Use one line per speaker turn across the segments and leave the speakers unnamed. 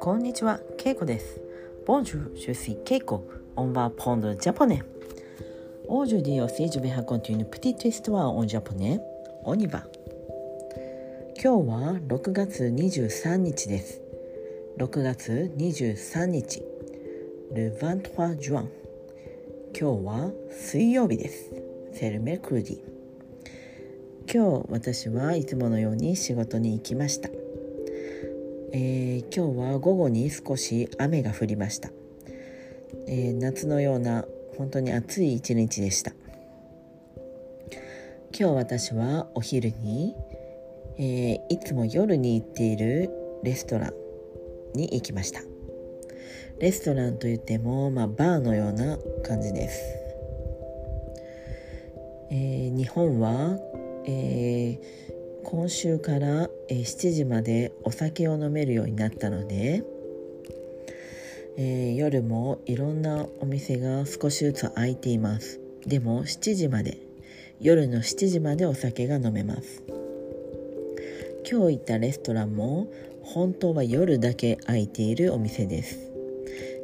こんにちは、けいこです。 Bonjour, je suis Keiko, on va apprendre japonais. Aujourd'hui, je vous raconte une petite histoire en japonais. On y va.今日は6月23日です。6月23日。 Le vingt-trois juin.今日は水曜日です。 C'est le mercredi.今日私はいつものように仕事に行きました。えー今日は午後に少し雨が降りました、えー夏のような本当に暑い一日でした。今日私はお昼に、えーいつも夜に行っているレストランに行きました。レストランといっても、まあ、バーのような感じです、えー日本は、えー今週からえー7時までお酒を飲めるようになったので、えー夜もいろんなお店が少しずつ開いています。でも7時まで夜の7時までお酒が飲めます。今日行ったレストランも本当は夜だけ開いているお店です。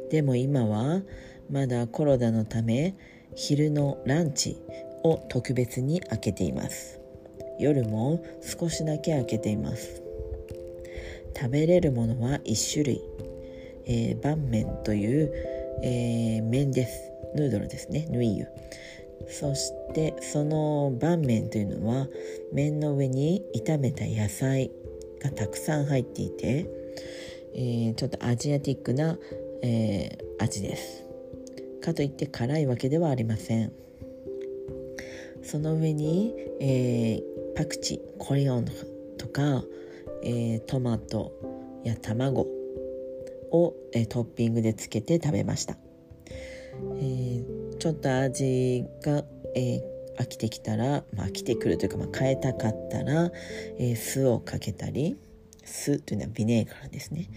でも今はまだコロナのため昼のランチを特別に開けています。夜も少しだけ開けています。食べれるものは1種類、えー、拌麺という、えー麺です。ヌードルですね。ヌイユ。そしてその拌麺というのは麺の上に炒めた野菜がたくさん入っていて、えーちょっとアジアティックな、えー味です。かといって辛いわけではありません。その上に、えーパクチーコリオンとか、えートマトや卵を、えートッピングでつけて食べました、えーちょっと味が、え飽きてきたら、まあ、飽きてくるというか、まあ、変えたかったら、え酢をかけたり酢というのはビネーガーですね。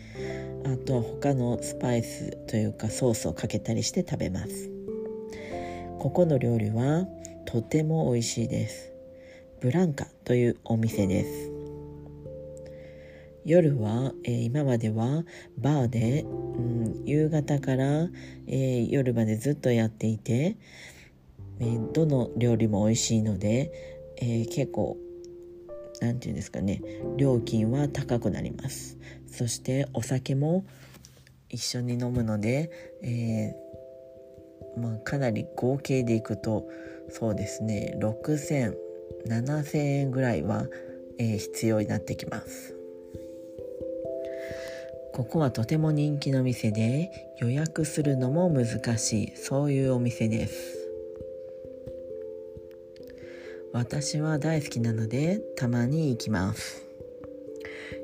あとは他のスパイスというかソースをかけたりして食べます。ここの料理はとても美味しいです。ブランカというお店です。夜は、えー今まではバーで、うん、夕方から、えー夜までずっとやっていて、えーどの料理も美味しいので、え結構なんていうんですかね料金は高くなります。そしてお酒も一緒に飲むので、えまあ、かなり合計でいくとそうですね6000 7,000円ぐらいは、えー必要になってきます。ここはとても人気の店で予約するのも難しいそういうお店です。私は大好きなのでたまに行きます。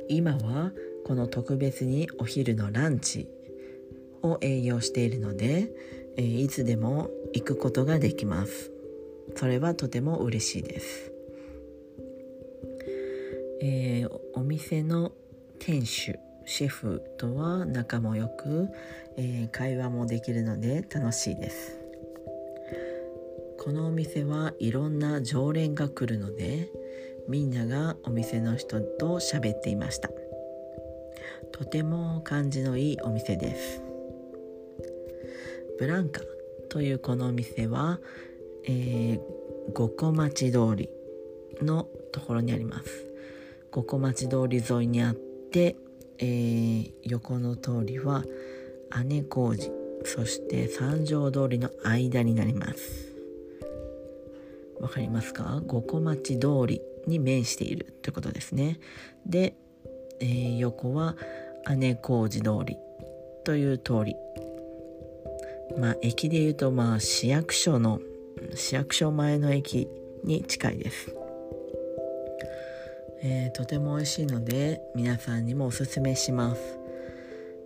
今はこの特別にお昼のランチを営業しているので、えーいつでも行くことができます。それはとても嬉しいです、えーお店の店主シェフとは仲も良く、えー会話もできるので楽しいです。このお店はいろんな常連が来るのでみんながお店の人と喋っていました。とても感じのいいお店です。ブランカというこのお店は、えー五個町通りのところにあります。五個町通り沿いにあって、えー横の通りは姉小路そして三条通りの間になります。わかりますか？五個町通りに面しているということですね。で、えー横は姉小路通りという通り。まあ駅でいうとまあ市役所の市役所前の駅に近いです、えーとても美味しいので皆さんにもおすすめします。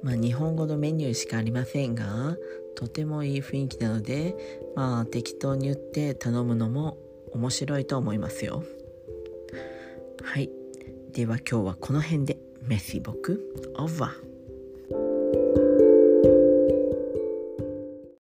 まあ日本語のメニューしかありませんがとてもいい雰囲気なのでまあ適当に言って頼むのも面白いと思いますよ。はい。では今日はこの辺で。メッシ僕オーバー